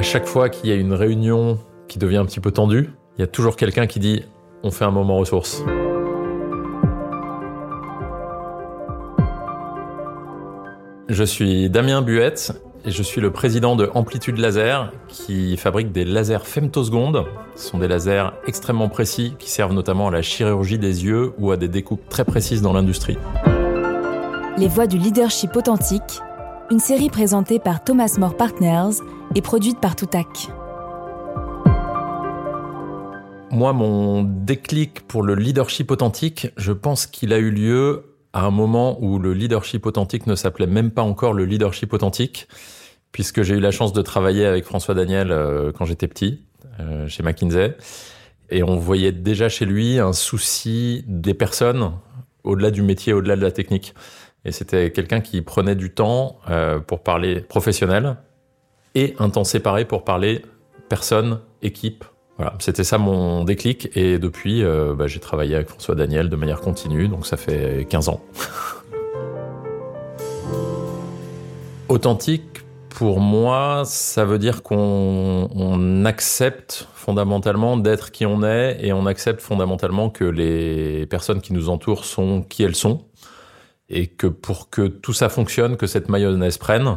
À chaque fois qu'il y a une réunion qui devient un petit peu tendue, il y a toujours quelqu'un qui dit on fait un moment ressources. Je suis Damien Buette et je suis le président de Amplitude Laser qui fabrique des lasers femtosecondes. Ce sont des lasers extrêmement précis qui servent notamment à la chirurgie des yeux ou à des découpes très précises dans l'industrie. Les voix du leadership authentique, une série présentée par Thomas More Partners et produite par Toutac. Moi, mon déclic pour le leadership authentique, je pense qu'il a eu lieu à un moment où le leadership authentique ne s'appelait même pas encore le leadership authentique, puisque j'ai eu la chance de travailler avec François Daniel euh, quand j'étais petit, euh, chez McKinsey. Et on voyait déjà chez lui un souci des personnes au-delà du métier, au-delà de la technique. Et c'était quelqu'un qui prenait du temps euh, pour parler professionnel et un temps séparé pour parler personne, équipe, voilà, c'était ça mon déclic. Et depuis, euh, bah, j'ai travaillé avec François Daniel de manière continue, donc ça fait 15 ans. Authentique, pour moi, ça veut dire qu'on accepte fondamentalement d'être qui on est. Et on accepte fondamentalement que les personnes qui nous entourent sont qui elles sont et que pour que tout ça fonctionne, que cette mayonnaise prenne,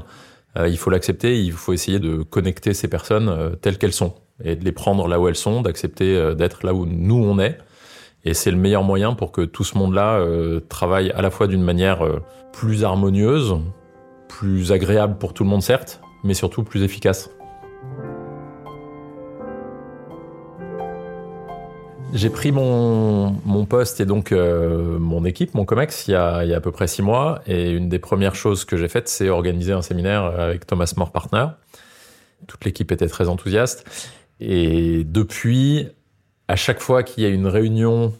euh, il faut l'accepter, il faut essayer de connecter ces personnes euh, telles qu'elles sont et de les prendre là où elles sont, d'accepter euh, d'être là où nous on est. Et c'est le meilleur moyen pour que tout ce monde-là travaille à la fois d'une manière plus harmonieuse, plus agréable pour tout le monde certes, mais surtout plus efficace. J'ai pris mon, mon, poste et donc mon équipe, mon COMEX, il y, a, il y, a, à peu près six mois. Et une des premières choses que j'ai faites, c'est organiser un séminaire avec Thomas More Partner. Toute l'équipe était très enthousiaste. Et depuis, à chaque fois qu'il y a une réunion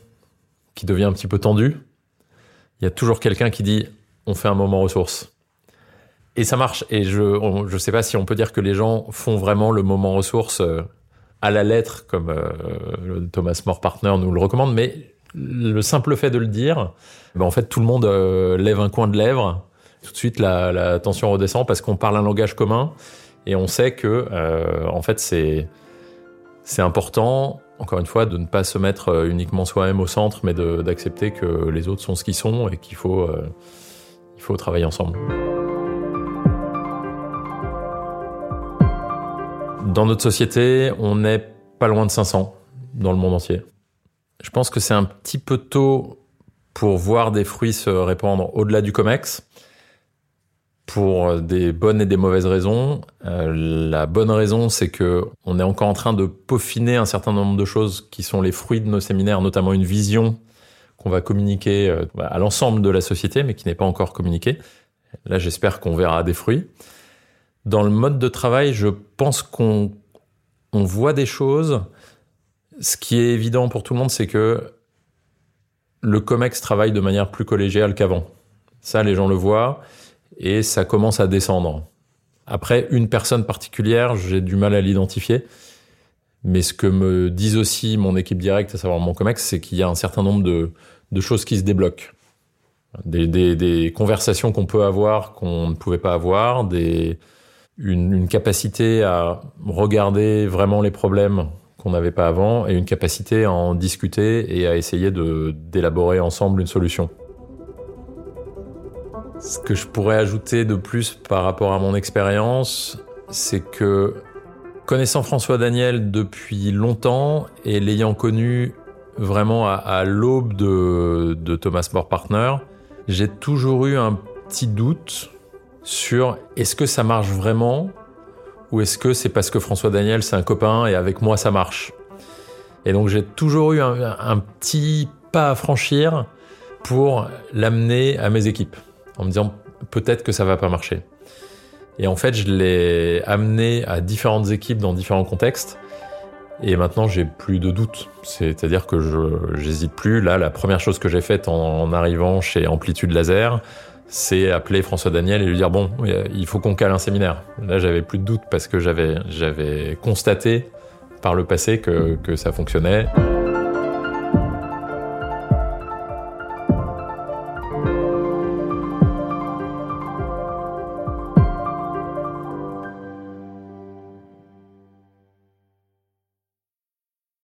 qui devient un petit peu tendue, il y a toujours quelqu'un qui dit on fait un moment ressources. Et ça marche. Et je ne sais pas si on peut dire que les gens font vraiment le moment ressources euh, à la lettre, comme euh, Thomas More Partner nous le recommande, mais le simple fait de le dire, ben en fait, tout le monde euh, lève un coin de lèvre. Tout de suite, la, tension redescend parce qu'on parle un langage commun et on sait que, en fait, c'est important, encore une fois, de ne pas se mettre euh, uniquement soi-même au centre, mais d'accepter que les autres sont ce qu'ils sont et qu'il faut, euh, il faut travailler ensemble. Dans notre société, on n'est pas loin de 500 dans le monde entier. Je pense que c'est un petit peu tôt pour voir des fruits se répandre au-delà du COMEX pour des bonnes et des mauvaises raisons. Euh, la bonne raison, c'est que on est encore en train de peaufiner un certain nombre de choses qui sont les fruits de nos séminaires, notamment une vision qu'on va communiquer euh, à l'ensemble de la société, mais qui n'est pas encore communiquée. Là, j'espère qu'on verra des fruits. Dans le mode de travail, je pense qu'on on voit des choses. Ce qui est évident pour tout le monde, c'est que le COMEX travaille de manière plus collégiale qu'avant. Ça, les gens le voient et ça commence à descendre. Après, une personne particulière, j'ai du mal à l'identifier. Mais ce que me disent aussi mon équipe directe, à savoir mon COMEX, c'est qu'il y a un certain nombre de, de choses qui se débloquent. Des, des, des conversations qu'on peut avoir qu'on ne pouvait pas avoir, des, une, capacité à regarder vraiment les problèmes qu'on n'avait pas avant et une capacité à en discuter et à essayer de d'élaborer ensemble une solution. Ce que je pourrais ajouter de plus par rapport à mon expérience, c'est que connaissant François Daniel depuis longtemps et l'ayant connu vraiment à, l'aube de, Thomas More Partner, j'ai toujours eu un petit doute sur est-ce que ça marche vraiment ou est-ce que c'est parce que François Daniel c'est un copain et avec moi ça marche. Et donc j'ai toujours eu un petit pas à franchir pour l'amener à mes équipes en me disant peut-être que ça va pas marcher. Et en fait, je l'ai amené à différentes équipes dans différents contextes. Et maintenant, j'ai plus de doutes. C'est-à-dire que j'hésite plus. Là, la première chose que j'ai faite en, arrivant chez Amplitude Laser, c'est appeler François Daniel et lui dire bon, il faut qu'on cale un séminaire. Là, j'avais plus de doutes parce que j'avais j'avais constaté par le passé que, que ça fonctionnait.